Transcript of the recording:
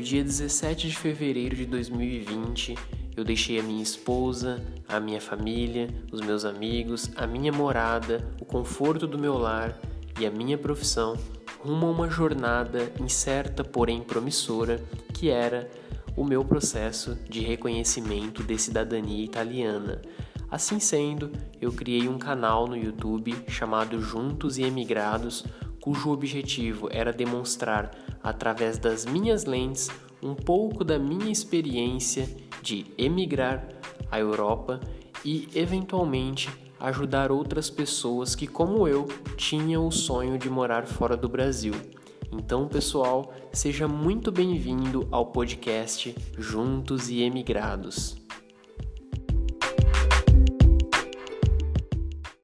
dia 17 de fevereiro de 2020, eu deixei a minha esposa, a minha família, os meus amigos, a minha morada, o conforto do meu lar e a minha profissão rumo a uma jornada incerta, porém promissora, que era o meu processo de reconhecimento de cidadania italiana. Assim sendo, eu criei um canal no YouTube chamado Juntos e Emigrados, cujo objetivo era demonstrar, através das minhas lentes, um pouco da minha experiência de emigrar à Europa e, eventualmente, ajudar outras pessoas que, como eu, tinham o sonho de morar fora do Brasil. Então, pessoal, seja muito bem-vindo ao podcast Juntos e Emigrados.